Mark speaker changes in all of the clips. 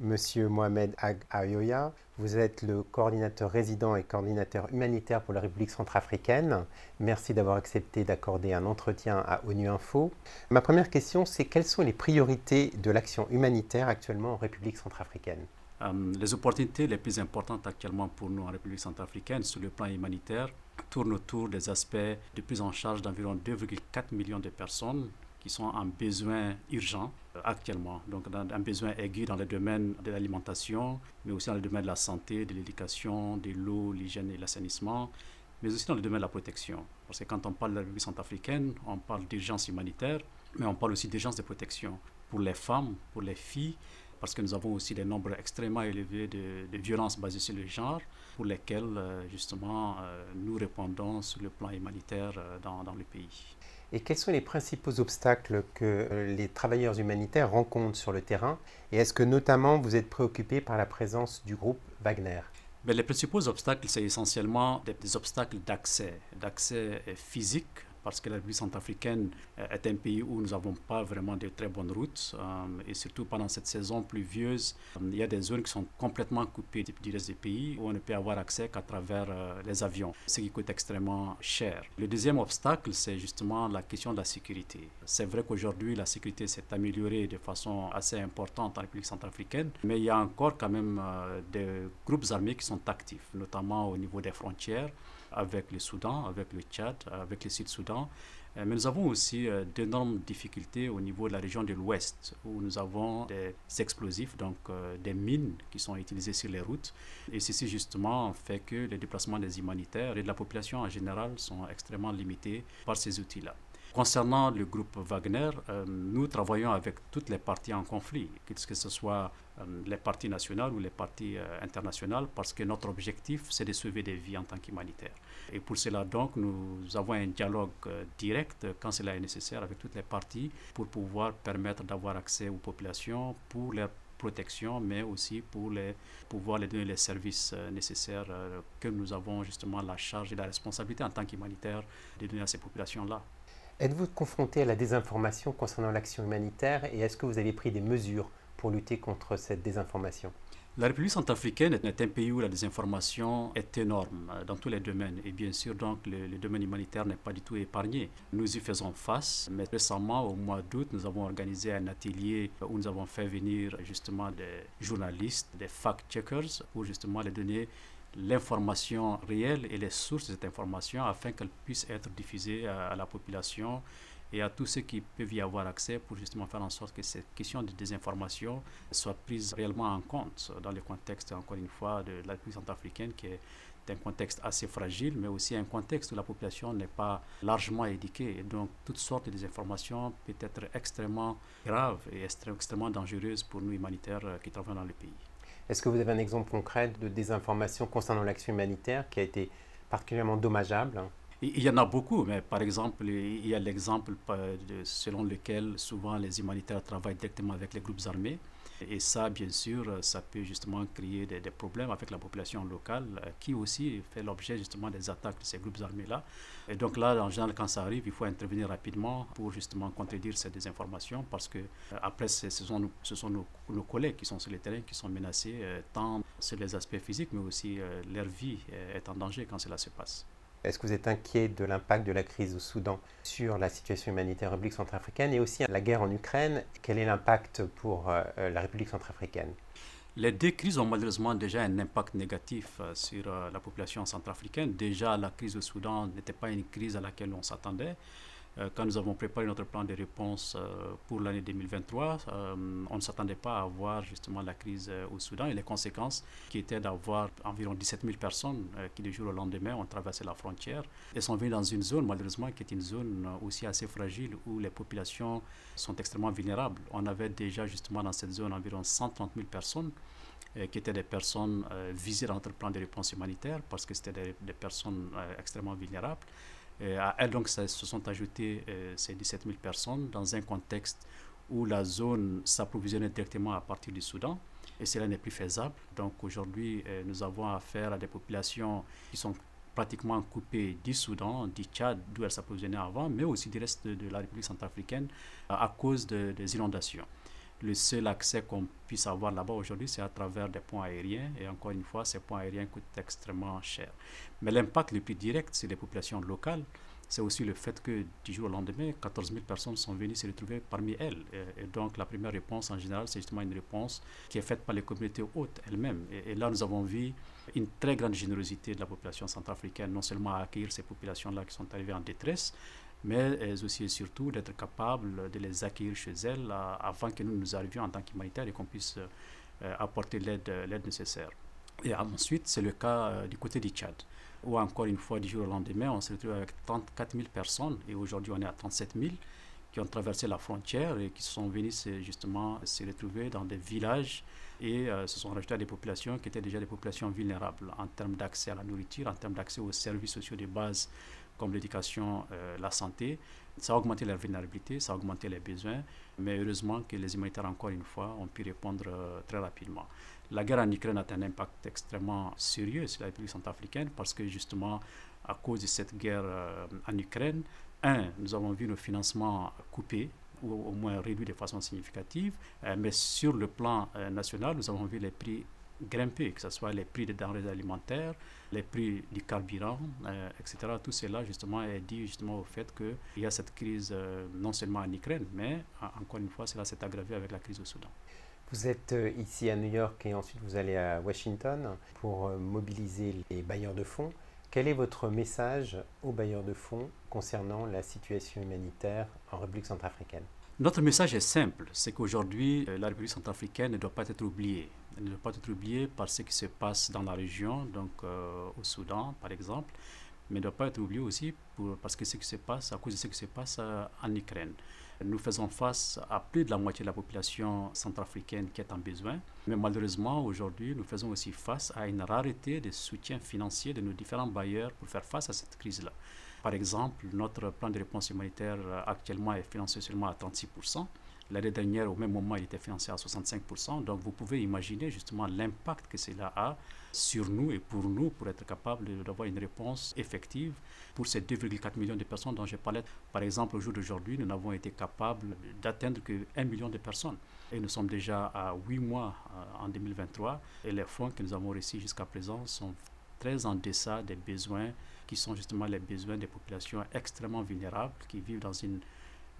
Speaker 1: Monsieur Mohamed Ag Ayoya, vous êtes le coordinateur résident et coordinateur humanitaire pour la République centrafricaine. Merci d'avoir accepté d'accorder un entretien à ONU Info. Ma première question, c'est quelles sont les priorités de l'action humanitaire actuellement en République centrafricaine?
Speaker 2: Euh, Les opportunités les plus importantes actuellement pour nous en République centrafricaine sur le plan humanitaire tournent autour des aspects de prise en charge d'environ 2,4 millions de personnes qui sont en besoin urgent euh, actuellement, donc un besoin aigu dans le domaine de l'alimentation, mais aussi dans le domaine de la santé, de l'éducation, de l'eau, l'hygiène et l'assainissement, mais aussi dans le domaine de la protection. Parce que quand on parle de la République centrafricaine, on parle d'urgence humanitaire, mais on parle aussi d'urgence de protection pour les femmes, pour les filles, parce que nous avons aussi des nombres extrêmement élevés de, violences basées sur le genre, pour lesquelles euh, justement euh, nous répondons sur le plan humanitaire dans, dans le pays.
Speaker 1: Et quels sont les principaux obstacles que euh, les travailleurs humanitaires rencontrent sur le terrain? Et est-ce que notamment vous êtes préoccupé par la présence du groupe Wagner?
Speaker 2: Mais Les principaux obstacles, c'est essentiellement des obstacles d'accès, d'accès physique parce que la République centrafricaine euh, est un pays où nous n'avons pas vraiment de très bonnes routes. Euh, et surtout pendant cette saison pluvieuse, euh, il y a des zones qui sont complètement coupées du reste du pays où on ne peut avoir accès qu'à travers les avions, ce qui coûte extrêmement cher. Le deuxième obstacle, c'est justement la question de la sécurité. C'est vrai qu'aujourd'hui, la sécurité s'est améliorée de façon assez importante en République centrafricaine, mais il y a encore quand même des groupes armés qui sont actifs, notamment au niveau des frontières avec le Soudan, avec le Tchad, avec le Sud-Soudan. Euh, mais nous avons aussi euh, d'énormes difficultés au niveau de la région de l'Ouest, où nous avons des explosifs, donc euh, des mines qui sont utilisées sur les routes. Et ceci justement fait que les déplacements des humanitaires et de la population en général sont extrêmement limités par ces outils-là. Concernant le groupe Wagner, euh, nous travaillons avec toutes les parties en conflit, que ce soit euh, les parties nationales ou les parties euh, internationales, parce que notre objectif, c'est de sauver des vies en tant qu'humanitaire. Et pour cela, donc, nous avons un dialogue direct, quand cela est nécessaire, avec toutes les parties, pour pouvoir permettre d'avoir accès aux populations, pour leur protection, mais aussi pour les, pouvoir les donner les services nécessaires que nous avons justement la charge et la responsabilité en tant qu'humanitaire de donner à ces populations-là.
Speaker 1: Êtes-vous confronté à la désinformation concernant l'action humanitaire et est-ce que vous avez pris des mesures pour lutter contre cette désinformation?
Speaker 2: La République centrafricaine est un pays où la désinformation est énorme euh, dans tous les domaines. Et bien sûr, donc, le, le domaine humanitaire n'est pas du tout épargné. Nous y faisons face. Mais récemment, au mois d'août, nous avons organisé un atelier où nous avons fait venir justement des journalistes, des fact-checkers, pour justement les donner l'information réelle et les sources de cette information afin qu'elle puisse être diffusée à, la population et à tous ceux qui peuvent y avoir accès pour justement faire en sorte que cette question de désinformation soit prise réellement en compte dans le contexte, encore une fois, de la République centrafricaine qui est un contexte assez fragile, mais aussi un contexte où la population n'est pas largement éduquée. Et donc, toutes sortes de désinformations peuvent être extrêmement graves et extrêmement dangereuses pour nous humanitaires qui travaillons dans le pays.
Speaker 1: Est-ce que vous avez un exemple concret de désinformation concernant l'action humanitaire qui a été particulièrement dommageable?
Speaker 2: Il y en a beaucoup, mais par exemple, il y a l'exemple selon lequel souvent les humanitaires travaillent directement avec les groupes armés. Et ça, bien sûr, ça peut justement créer des, problèmes avec la population locale euh, qui aussi fait l'objet justement des attaques de ces groupes armés-là. Et donc là, en général, quand ça arrive, il faut intervenir rapidement pour justement contredire ces désinformations parce que euh, après, ce sont, nos, nos, collègues qui sont sur le terrain qui sont menacés, euh, tant sur les aspects physiques, mais aussi leur vie est en danger quand cela se passe.
Speaker 1: Est-ce que vous êtes inquiet de l'impact de la crise au Soudan sur la situation humanitaire en République centrafricaine et aussi la guerre en Ukraine? Quel est l'impact pour euh, la République centrafricaine?
Speaker 2: Les deux crises ont malheureusement déjà un impact négatif euh, sur euh, la population centrafricaine. Déjà, la crise au Soudan n'était pas une crise à laquelle on s'attendait. Euh, quand nous avons préparé notre plan de réponse euh, pour l'année 2023, euh, on ne s'attendait pas à voir justement la crise au Soudan et les conséquences qui étaient d'avoir environ 17 000 personnes qui, du jour au lendemain, ont traversé la frontière et sont venues dans une zone, malheureusement, qui est une zone aussi assez fragile où les populations sont extrêmement vulnérables. On avait déjà justement dans cette zone environ 130 000 personnes qui étaient des personnes visées dans notre plan de réponse humanitaire parce que c'était des, des, personnes extrêmement vulnérables. Euh, à elles, donc, se sont ajoutées euh, ces 17 000 personnes dans un contexte où la zone s'approvisionnait directement à partir du Soudan et cela n'est plus faisable. Donc aujourd'hui, euh, nous avons affaire à des populations qui sont pratiquement coupées du Soudan, du Tchad, d'où elles s'approvisionnaient avant, mais aussi du reste de, la République centrafricaine à cause des inondations. Le seul accès qu'on puisse avoir là-bas aujourd'hui, c'est à travers des ponts aériens. Et encore une fois, ces ponts aériens coûtent extrêmement cher. Mais l'impact le plus direct sur les populations locales, c'est aussi le fait que du jour au lendemain, 14 000 personnes sont venues se retrouver parmi elles. Et, donc la première réponse en général, c'est justement une réponse qui est faite par les communautés hautes elles-mêmes. Et, là, nous avons vu une très grande générosité de la population centrafricaine, non seulement à accueillir ces populations-là qui sont arrivées en détresse, mais aussi et surtout d'être capable de les accueillir chez elles euh, avant que nous nous arrivions en tant qu'humanitaires et qu'on puisse euh, apporter l'aide nécessaire. Et ensuite, c'est le cas euh, du côté du Tchad, où encore une fois, du jour au lendemain, on se retrouve avec 34 000 personnes, et aujourd'hui on est à 37 000, qui ont traversé la frontière et qui sont venus justement se retrouver dans des villages et se sont rajoutés à des populations qui étaient déjà des populations vulnérables en termes d'accès à la nourriture, en termes d'accès aux services sociaux de base comme l'éducation, euh, la santé. Ça a augmenté la vulnérabilité, ça a augmenté les besoins, mais heureusement que les humanitaires, encore une fois, ont pu répondre euh, très rapidement. La guerre en Ukraine a un impact extrêmement sérieux sur la République centrafricaine parce que justement, à cause de cette guerre euh, en Ukraine, un, nous avons vu nos financements coupés ou au moins réduits de façon significative, mais sur le plan national, nous avons vu les prix grimper, que ce soit les prix des denrées alimentaires, les prix du carburant, euh, etc. Tout cela, justement, est dû justement au fait qu'il y a cette crise euh, non seulement en Ukraine, mais encore une fois, cela s'est aggravé avec la crise au Soudan.
Speaker 1: Vous êtes euh, ici à New York et ensuite vous allez à Washington pour mobiliser les bailleurs de fonds. Quel est votre message aux bailleurs de fonds concernant la situation humanitaire en République centrafricaine?
Speaker 2: Notre message est simple, c'est qu'aujourd'hui, la République centrafricaine ne doit pas être oubliée ne doit pas être oublié par ce qui se passe dans la région, donc euh, au Soudan par exemple, mais ne doit pas être oublié aussi parce que ce qui se passe, à cause de ce qui se passe euh, en Ukraine. Nous faisons face à plus de la moitié de la population centrafricaine qui est en besoin, mais malheureusement aujourd'hui nous faisons aussi face à une rareté de soutien financier de nos différents bailleurs pour faire face à cette crise-là. Par exemple, notre plan de réponse humanitaire euh, actuellement est financé seulement à 36%. L'année dernière, au même moment, il était financé à 65%. Donc, vous pouvez imaginer justement l'impact que cela a sur nous et pour nous, pour être capable d'avoir une réponse effective pour ces 2,4 millions de personnes dont je parlais. Par exemple, au jour d'aujourd'hui, nous n'avons été capables d'atteindre que 1 million de personnes. Et nous sommes déjà à 8 mois euh, en 2023. Et les fonds que nous avons reçus jusqu'à présent sont très en deçà des besoins qui sont justement les besoins des populations extrêmement vulnérables qui vivent dans une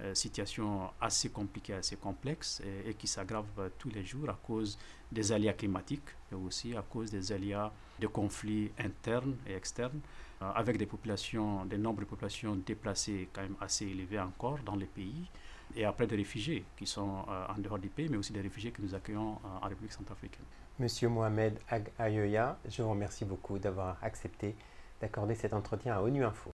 Speaker 2: euh, situation assez compliquée, assez complexe et, qui s'aggrave euh, tous les jours à cause des aléas climatiques, mais aussi à cause des aléas de conflits internes et externes, euh, avec des populations, des nombres de populations déplacées quand même assez élevés encore dans les pays, et après des réfugiés qui sont en dehors du pays, mais aussi des réfugiés que nous accueillons en République centrafricaine.
Speaker 1: Monsieur Mohamed Ag Ayoya, je vous remercie beaucoup d'avoir accepté d'accorder cet entretien à ONU Info.